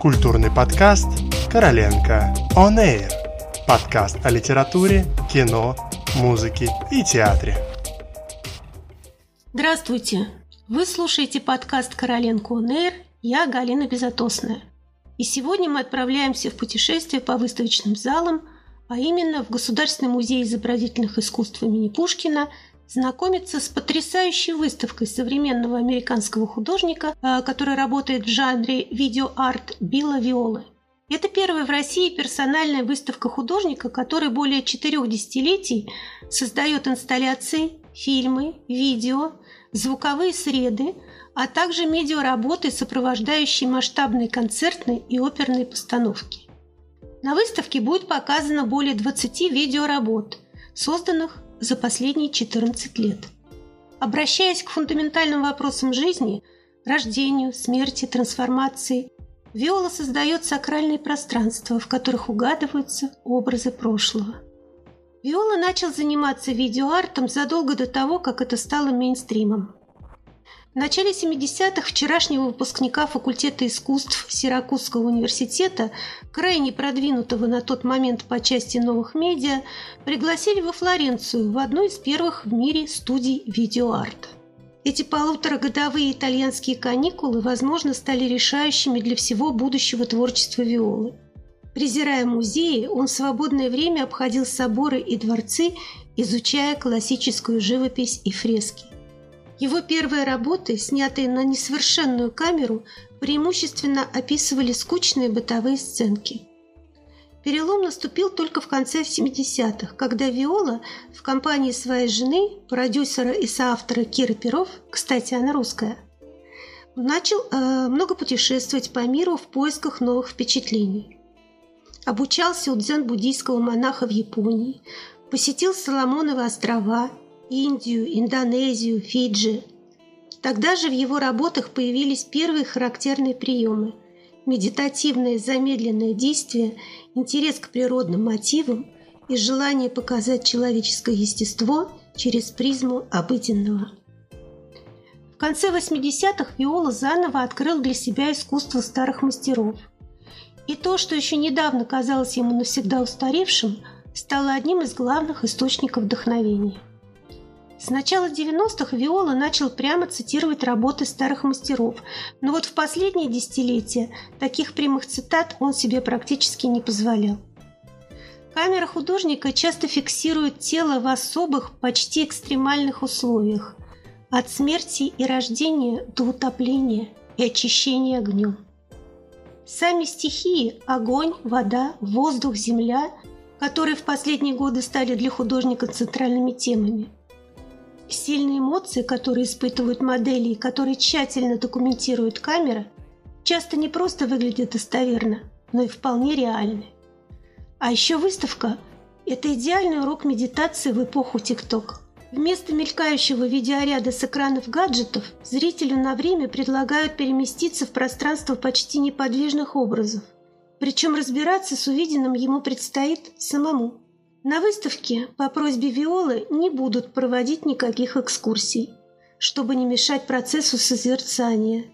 Культурный подкаст «Короленко On Air». Подкаст о литературе, кино, музыке и театре. Здравствуйте! Вы слушаете подкаст «Короленко On Air». Я Галина Безотосная. И сегодня мы отправляемся в путешествие по выставочным залам, а именно в Государственный музей изобразительных искусств имени Пушкина – знакомиться с потрясающей выставкой современного американского художника, э, который работает в жанре видеоарт Билла Виолы. Это первая в России персональная выставка художника, который более четырех десятилетий создает инсталляции, фильмы, видео, звуковые среды, а также медиаработы, сопровождающие масштабные концертные и оперные постановки. На выставке будет показано более 20 видеоработ, созданных за последние 14 лет. Обращаясь к фундаментальным вопросам жизни, рождению, смерти, трансформации, Виола создает сакральные пространства, в которых угадываются образы прошлого. Виола начал заниматься видеоартом задолго до того, как это стало мейнстримом. В начале 70-х вчерашнего выпускника факультета искусств Сиракузского университета, крайне продвинутого на тот момент по части новых медиа, пригласили во Флоренцию в одну из первых в мире студий видеоарта. Эти полуторагодовые итальянские каникулы, возможно, стали решающими для всего будущего творчества Виолы. Презирая музеи, он в свободное время обходил соборы и дворцы, изучая классическую живопись и фрески. Его первые работы, снятые на несовершенную камеру, преимущественно описывали скучные бытовые сценки. Перелом наступил только в конце 70-х, когда Виола в компании своей жены, продюсера и соавтора Киры Перов, кстати, она русская, начал э, много путешествовать по миру в поисках новых впечатлений. Обучался у дзен-буддийского монаха в Японии, посетил Соломоновы острова Индию, Индонезию, Фиджи. Тогда же в его работах появились первые характерные приемы – медитативное замедленное действие, интерес к природным мотивам и желание показать человеческое естество через призму обыденного. В конце 80-х Виола заново открыл для себя искусство старых мастеров. И то, что еще недавно казалось ему навсегда устаревшим, стало одним из главных источников вдохновения – с начала 90-х Виола начал прямо цитировать работы старых мастеров, но вот в последние десятилетия таких прямых цитат он себе практически не позволял. Камера художника часто фиксирует тело в особых, почти экстремальных условиях – от смерти и рождения до утопления и очищения огнем. Сами стихии – огонь, вода, воздух, земля – которые в последние годы стали для художника центральными темами – Сильные эмоции, которые испытывают модели и которые тщательно документирует камера, часто не просто выглядят достоверно, но и вполне реальны. А еще выставка – это идеальный урок медитации в эпоху ТикТок. Вместо мелькающего видеоряда с экранов гаджетов зрителю на время предлагают переместиться в пространство почти неподвижных образов. Причем разбираться с увиденным ему предстоит самому. На выставке по просьбе Виолы не будут проводить никаких экскурсий, чтобы не мешать процессу созерцания.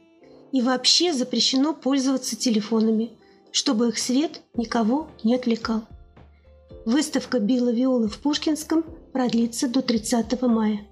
И вообще запрещено пользоваться телефонами, чтобы их свет никого не отвлекал. Выставка Билла Виолы в Пушкинском продлится до 30 мая.